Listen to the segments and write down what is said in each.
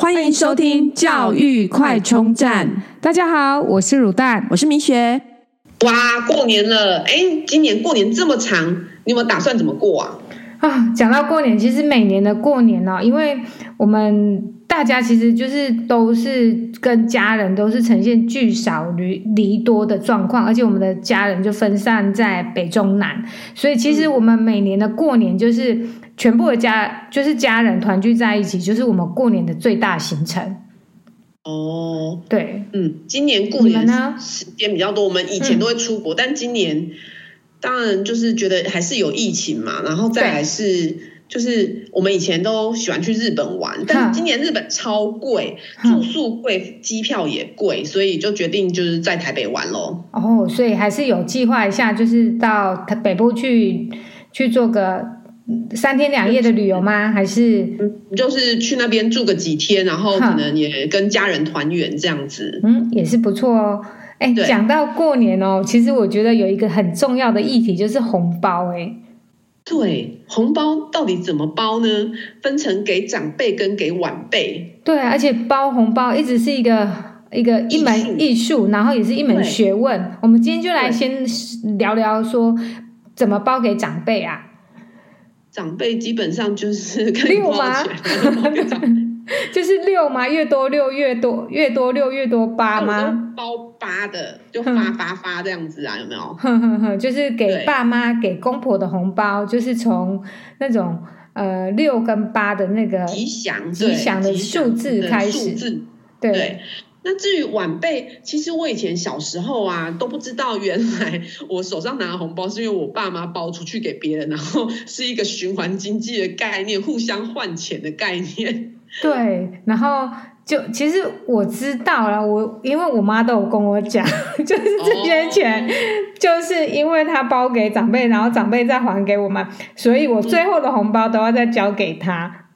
欢迎收听教育快充站。大家好，我是乳蛋，我是米雪。哇，过年了！哎，今年过年这么长，你有没有打算怎么过啊？啊，讲到过年，其实每年的过年呢、哦，因为我们大家其实就是都是跟家人都是呈现聚少离离多的状况，而且我们的家人就分散在北中南，所以其实我们每年的过年就是。全部的家就是家人团聚在一起，就是我们过年的最大行程。哦，对，嗯，今年过年呢时间比较多，我们以前都会出国，嗯、但今年当然就是觉得还是有疫情嘛，然后再来是就是我们以前都喜欢去日本玩，但今年日本超贵，住宿贵，机票也贵，所以就决定就是在台北玩喽。哦，所以还是有计划一下，就是到台北部去去做个。三天两夜的旅游吗？还是就是去那边住个几天，然后可能也跟家人团圆这样子。嗯，也是不错哦。哎，讲到过年哦，其实我觉得有一个很重要的议题就是红包。哎，对，红包到底怎么包呢？分成给长辈跟给晚辈。对啊，而且包红包一直是一个一个一门艺术，然后也是一门学问。我们今天就来先聊聊说怎么包给长辈啊。长辈基本上就是六吗？就是六吗？越多六越多，越多六越多八吗？包八的就发发发这样子啊？有没有？哼哼哼，就是给爸妈给公婆的红包，就是从那种呃六跟八的那个吉祥吉祥的数字开始，对。那至于晚辈，其实我以前小时候啊都不知道，原来我手上拿的红包是因为我爸妈包出去给别人，然后是一个循环经济的概念，互相换钱的概念。对，然后就其实我知道了，我因为我妈都有跟我讲，就是这些钱，哦、就是因为他包给长辈，然后长辈再还给我们，所以我最后的红包都要再交给他。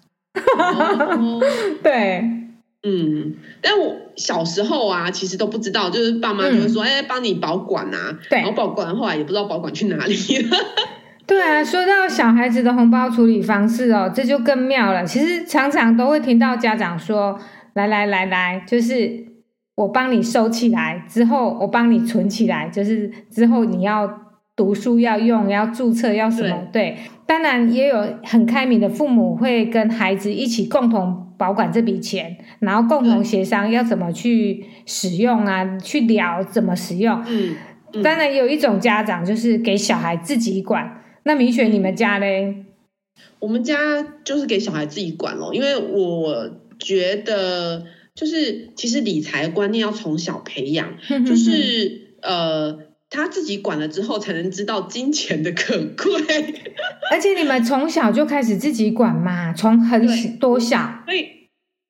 哦、对。嗯，但我小时候啊，其实都不知道，就是爸妈就会说，哎、嗯，帮你保管啊，对，然后保管，后来也不知道保管去哪里了。对啊，说到小孩子的红包处理方式哦，这就更妙了。其实常常都会听到家长说，来来来来，就是我帮你收起来，之后我帮你存起来，就是之后你要读书要用，要注册要什么，对。对，当然也有很开明的父母会跟孩子一起共同。保管这笔钱，然后共同协商要怎么去使用啊，嗯、去聊怎么使用。嗯，嗯，当然有一种家长就是给小孩自己管。那米雪，你们家嘞？我们家就是给小孩自己管咯，因为我觉得就是其实理财观念要从小培养，就是呃他自己管了之后，才能知道金钱的可贵。而且你们从小就开始自己管嘛，从很多小，所以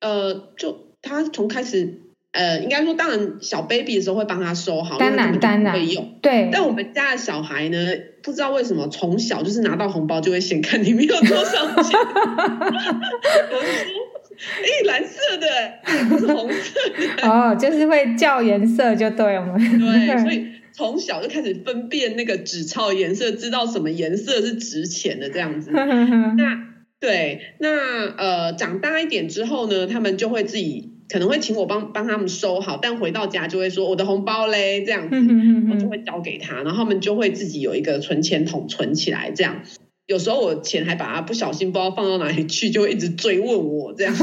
呃，就他从开始呃，应该说，当然小 baby 的时候会帮他收好，当然当然会用。对，但我们家的小孩呢，不知道为什么从小就是拿到红包就会先看里面有多少钱，我就说，哎、欸，蓝色的，不是红色的，哦，就是会叫颜色就对了嘛，对，所以。从小就开始分辨那个纸钞颜色，知道什么颜色是值钱的这样子。那对，那呃长大一点之后呢，他们就会自己可能会请我帮帮他们收好，但回到家就会说我的红包嘞这样子，我就会交给他，然后他们就会自己有一个存钱筒存起来这样。有时候我钱还把它不小心不知道放到哪里去，就会一直追问我这样。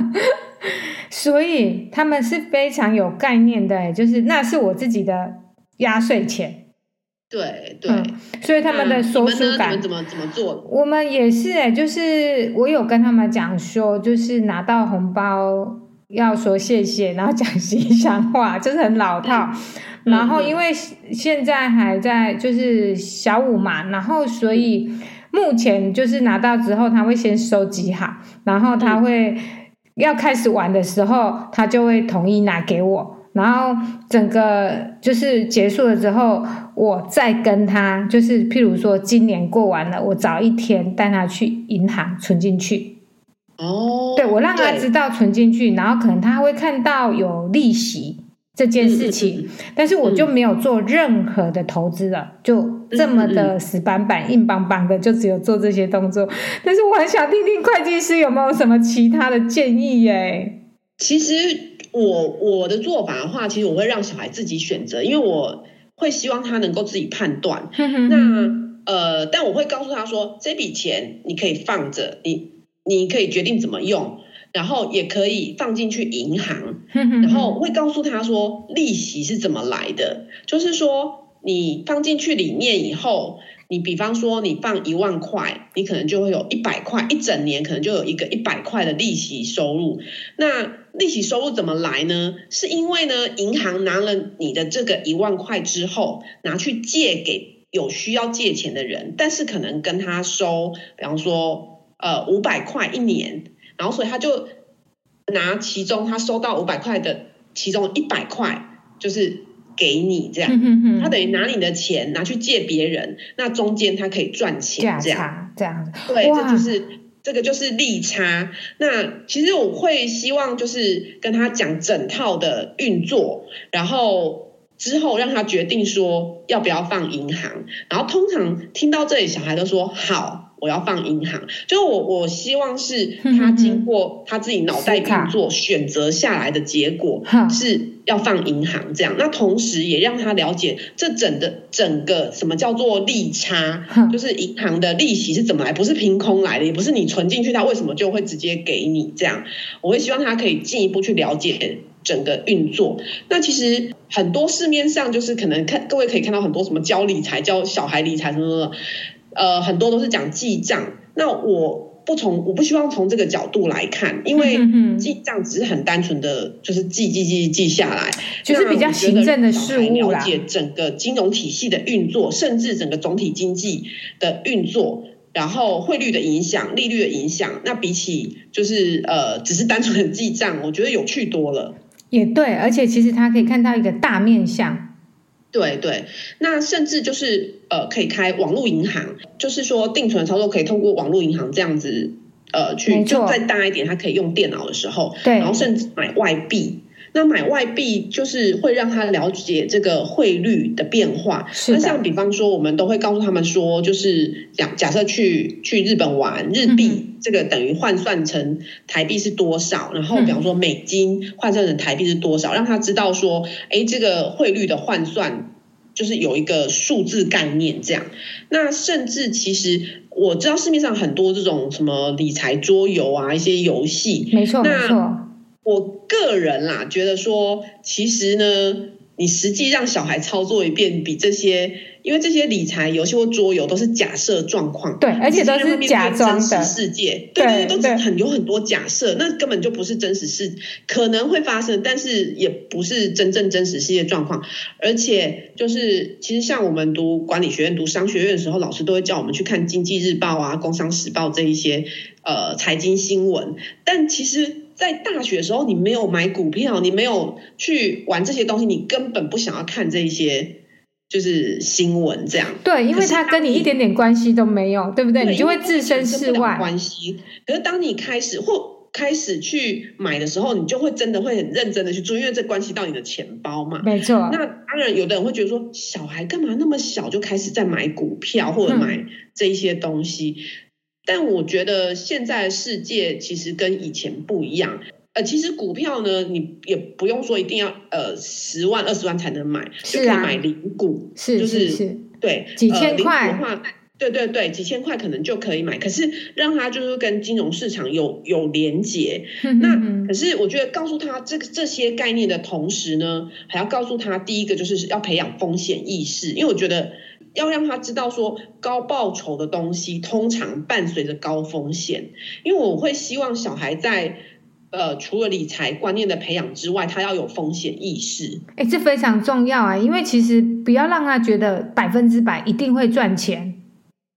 所以他们是非常有概念的，就是那是我自己的。压岁钱，对对、嗯，所以他们的收书感，怎么怎么做？我们也是哎，就是我有跟他们讲说，就是拿到红包要说谢谢，然后讲吉祥话，就是很老套。嗯、然后因为现在还在就是小五嘛，然后所以目前就是拿到之后，他会先收集好，然后他会要开始玩的时候，他就会统一拿给我。然后整个就是结束了之后，我再跟他，就是譬如说今年过完了，我早一天带他去银行存进去。哦，对，我让他知道存进去，然后可能他会看到有利息这件事情，嗯、但是我就没有做任何的投资了，嗯、就这么的死板板、硬邦邦的，就只有做这些动作。但是我很想听听会计师有没有什么其他的建议耶？其实我我的做法的话，其实我会让小孩自己选择，因为我会希望他能够自己判断。那呃，但我会告诉他说，这笔钱你可以放着，你你可以决定怎么用。然后也可以放进去银行，然后会告诉他说利息是怎么来的，就是说你放进去里面以后，你比方说你放一万块，你可能就会有一百块，一整年可能就有一个一百块的利息收入。那利息收入怎么来呢？是因为呢，银行拿了你的这个一万块之后，拿去借给有需要借钱的人，但是可能跟他收，比方说呃五百块一年。然后，所以他就拿其中他收到五百块的其中一百块，就是给你这样。他等于拿你的钱拿去借别人，那中间他可以赚钱这样。这样子，对，这就是这个就是利差。那其实我会希望就是跟他讲整套的运作，然后之后让他决定说要不要放银行。然后通常听到这里，小孩都说好。我要放银行，就我我希望是他经过他自己脑袋运作选择下来的结果是要放银行这样。那同时也让他了解这整的整个什么叫做利差，就是银行的利息是怎么来，不是凭空来的，也不是你存进去他为什么就会直接给你这样。我会希望他可以进一步去了解整个运作。那其实很多市面上就是可能看各位可以看到很多什么教理财、教小孩理财什么什么。呃，很多都是讲记账，那我不从，我不希望从这个角度来看，因为记账只是很单纯的就是记记记记下来，就是比较行政的事务啦。了解整个金融体系的运作，甚至整个总体经济的运作，然后汇率的影响、利率的影响，那比起就是呃，只是单纯的记账，我觉得有趣多了。也对，而且其实他可以看到一个大面向。对对，那甚至就是呃，可以开网络银行，就是说定存操作可以通过网络银行这样子呃去，就再大一点，它可以用电脑的时候，对，然后甚至买外币。那买外币就是会让他了解这个汇率的变化。那像比方说，我们都会告诉他们说，就是假假设去去日本玩，日币这个等于换算成台币是多少？然后比方说美金换算成台币是多少？让他知道说，哎，这个汇率的换算就是有一个数字概念这样。那甚至其实我知道市面上很多这种什么理财桌游啊，一些游戏，没错，没错。我个人啦，觉得说，其实呢，你实际让小孩操作一遍，比这些，因为这些理财游戏或桌游都是假设状况，对，而且都是假装的世界，对对，都很有很多假设，那根本就不是真实世，可能会发生，但是也不是真正真实世界状况。而且就是，其实像我们读管理学院、读商学院的时候，老师都会叫我们去看《经济日报》啊、《工商时报》这一些呃财经新闻，但其实。在大学的时候，你没有买股票，你没有去玩这些东西，你根本不想要看这些就是新闻这样。对，因为它跟你一点点关系都没有，对不对？对，你就会置身事外。关系。可是当你开始或开始去买的时候，你就会真的会很认真的去做，因为这关系到你的钱包嘛。没错。那当然，有的人会觉得说，小孩干嘛那么小就开始在买股票或者买这一些东西？嗯但我觉得现在的世界其实跟以前不一样。呃，其实股票呢，你也不用说一定要呃十万二十万才能买，是啊，就可以买零股，是就是对几千块的话，对对对，几千块可能就可以买。可是让他就是跟金融市场有有连结。那可是我觉得告诉他这个这些概念的同时呢，还要告诉他第一个就是要培养风险意识，因为我觉得。要让他知道说，高报酬的东西通常伴随着高风险，因为我会希望小孩在呃除了理财观念的培养之外，他要有风险意识。哎，这非常重要啊！因为其实不要让他觉得百分之百一定会赚钱。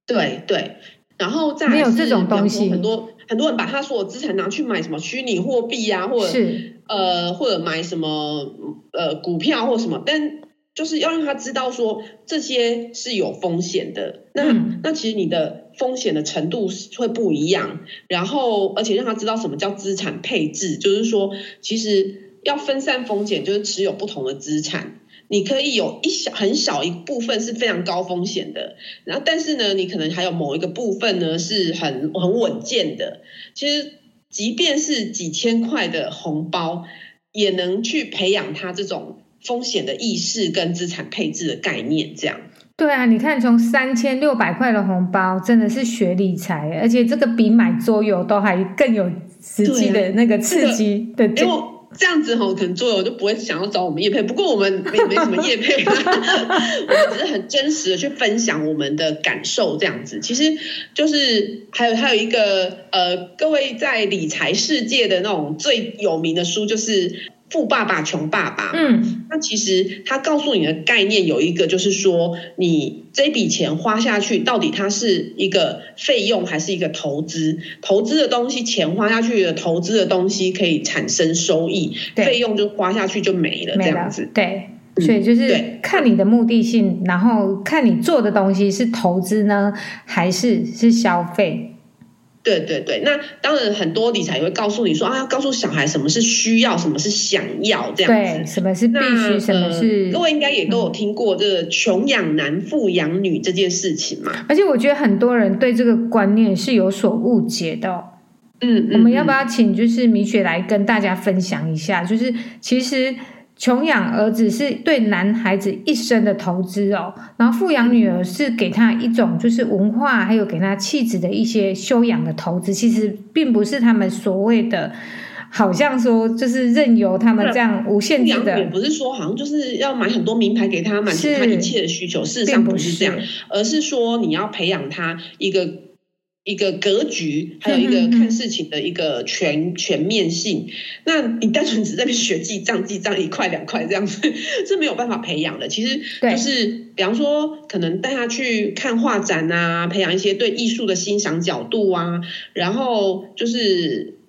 对对，然后再没有这种东西，很多很多人把他所有资产拿去买什么虚拟货币啊，或者是呃或者买什么呃股票或什么，但。就是要让他知道说，这些是有风险的，那、嗯、那其实你的风险的程度会不一样，然后而且让他知道什么叫资产配置，就是说其实要分散风险，就是持有不同的资产。你可以有一小很小一部分是非常高风险的，然后但是呢，你可能还有某一个部分呢是很很稳健的。其实，即便是几千块的红包，也能去培养他这种风险的意识跟资产配置的概念。这样。对啊，你看从三千六百块的红包，真的是学理财，而且这个比买桌游都还更有实际的那个刺激的。这样子吼，可能桌游就不会想要找我们叶配。不过我们没没什么叶配，我们只是很真实的去分享我们的感受。这样子，其实就是还有还有一个呃，各位在理财世界的那种最有名的书就是。富爸爸穷爸爸，嗯，那其实他告诉你的概念有一个，就是说你这笔钱花下去，到底它是一个费用还是一个投资？投资的东西，钱花下去的投资的东西可以产生收益，费用就花下去就没了，这样子。对，所以就是看你的目的性，然后看你做的东西是投资呢，还是是消费。对对对，那当然很多理财也会告诉你说啊，要告诉小孩什么是需要，什么是想要这样子，什么是必须，什么是、呃、各位应该也都有听过这个穷养男，富养女这件事情嘛。而且我觉得很多人对这个观念是有所误解的、哦。嗯，我们要不要请就是米雪来跟大家分享一下？就是其实。穷养儿子是对男孩子一生的投资哦，然后富养女儿是给他一种就是文化，还有给他气质的一些修养的投资。其实并不是他们所谓的，好像说就是任由他们这样无限制的。也不是说好像就是要买很多名牌给他，满足他一切的需求。事实上不是这样，而是说你要培养他一个。一个格局，还有一个看事情的一个全全面性。那你单纯只在那边学记账，记账一块两块这样子，是没有办法培养的。其实就是，比方说，可能带他去看画展啊，培养一些对艺术的欣赏角度啊，然后就是，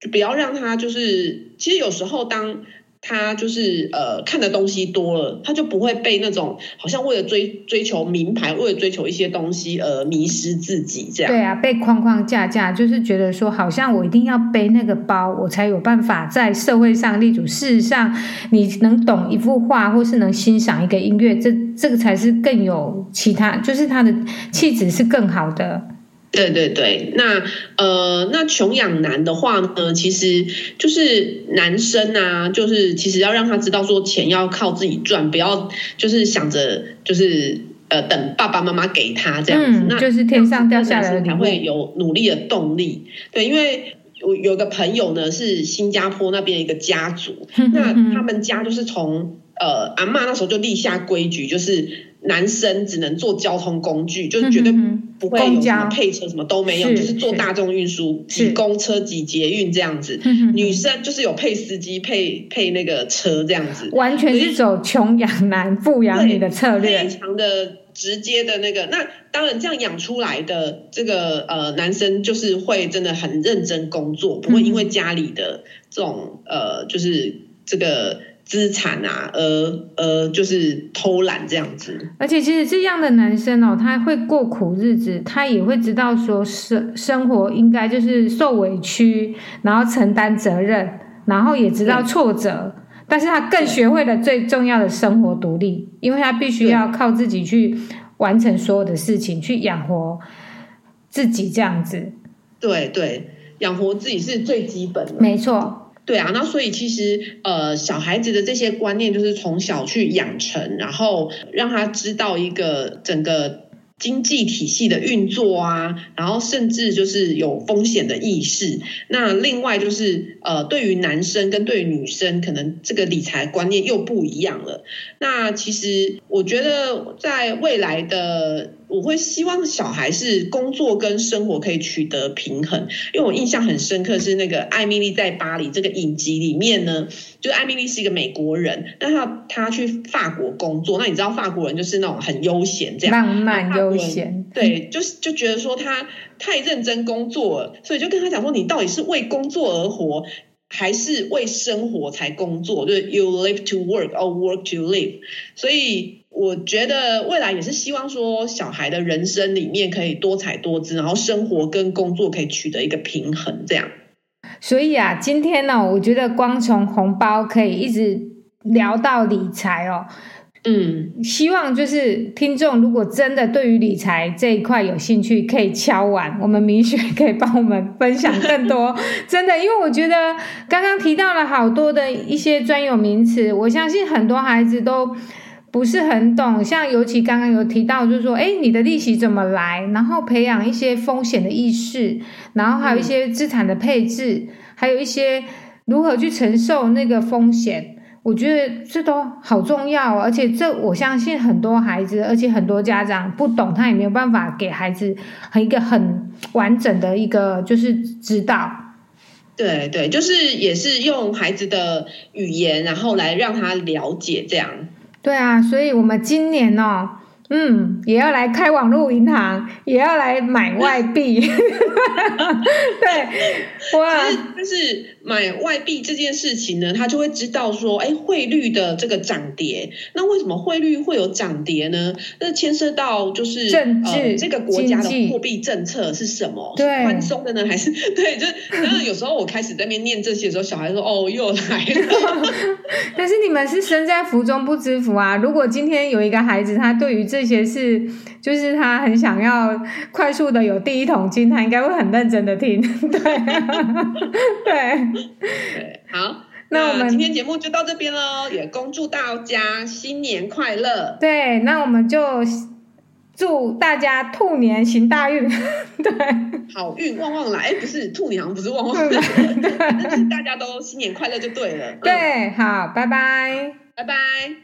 就不要让他就是，其实有时候当。他就是呃看的东西多了，他就不会被那种好像为了追追求名牌，为了追求一些东西而迷失自己这样。对啊，被框框架架，就是觉得说好像我一定要背那个包，我才有办法在社会上立足。事实上，你能懂一幅画，或是能欣赏一个音乐，这这个才是更有其他，就是他的气质是更好的。对对对，那呃，那穷养男的话呢，其实就是男生啊，就是其实要让他知道说，钱要靠自己赚，不要就是想着就是呃等爸爸妈妈给他这样子，嗯、那就是天上掉下来的才会有努力的动力。对，因为我有个朋友呢，是新加坡那边一个家族，那他们家就是从呃阿嬷那时候就立下规矩，就是。男生只能坐交通工具，就是绝对不会有什么配车，什么都没有，就是坐大众运输，挤公车、挤捷运这样子。女生就是有配司机、配配那个车这样子，完全是走穷养男、富养女的策略，非常的直接的那个。那当然，这样养出来的这个呃男生，就是会真的很认真工作，不会因为家里的这种呃，就是这个。资产啊，而而，就是偷懒这样子。而且其实这样的男生哦，他会过苦日子，他也会知道说生生活应该就是受委屈，然后承担责任，然后也知道挫折，但是他更学会了最重要的生活独立，因为他必须要靠自己去完成所有的事情，去养活自己这样子。对对，养活自己是最基本的。没错。对啊，那所以其实呃，小孩子的这些观念就是从小去养成，然后让他知道一个整个。经济体系的运作啊，然后甚至就是有风险的意识。那另外就是呃，对于男生跟对于女生，可能这个理财观念又不一样了。那其实我觉得在未来的，我会希望小孩是工作跟生活可以取得平衡。因为我印象很深刻是那个《艾米丽在巴黎》这个影集里面呢，就是艾米丽是一个美国人，但她她去法国工作。那你知道法国人就是那种很悠闲这样，浪漫悠。悠闲，对，就是就觉得说他太认真工作了，所以就跟他讲说，你到底是为工作而活，还是为生活才工作？就是 you live to work or work to live。所以我觉得未来也是希望说，小孩的人生里面可以多彩多姿，然后生活跟工作可以取得一个平衡，这样。所以啊，今天呢，我觉得光从红包可以一直聊到理财哦。嗯，希望就是听众如果真的对于理财这一块有兴趣，可以敲完，我们明雪可以帮我们分享更多。真的，因为我觉得刚刚提到了好多的一些专有名词，我相信很多孩子都不是很懂。像尤其刚刚有提到，就是说，哎，你的利息怎么来？然后培养一些风险的意识，然后还有一些资产的配置，还有一些如何去承受那个风险。我觉得这都好重要，而且这我相信很多孩子，而且很多家长不懂，他也没有办法给孩子很一个很完整的一个就是指导。对对，就是也是用孩子的语言，然后来让他了解这样。对啊，所以我们今年哦。嗯，也要来开网络银行，也要来买外币。对，哇！但是买外币这件事情呢，他就会知道说，哎，汇率的这个涨跌，那为什么汇率会有涨跌呢？那牵涉到就是政治、呃，这个国家的货币政策是什么？对，宽松的呢，还是 对？就然后有时候我开始在那边念这些的时候，小孩说，哦，又来了。但是你们是身在福中不知福啊！如果今天有一个孩子，他对于这些是，就是他很想要快速的有第一桶金，他应该会很认真的听，对，对，对，好，那我们今天节目就到这边喽，也恭祝大家新年快乐。对，那我们就祝大家兔年行大运，对，好运旺旺来，哎，不是兔年，好像不是旺旺来，但是大家都新年快乐就对了。对，嗯、好，拜拜，拜拜。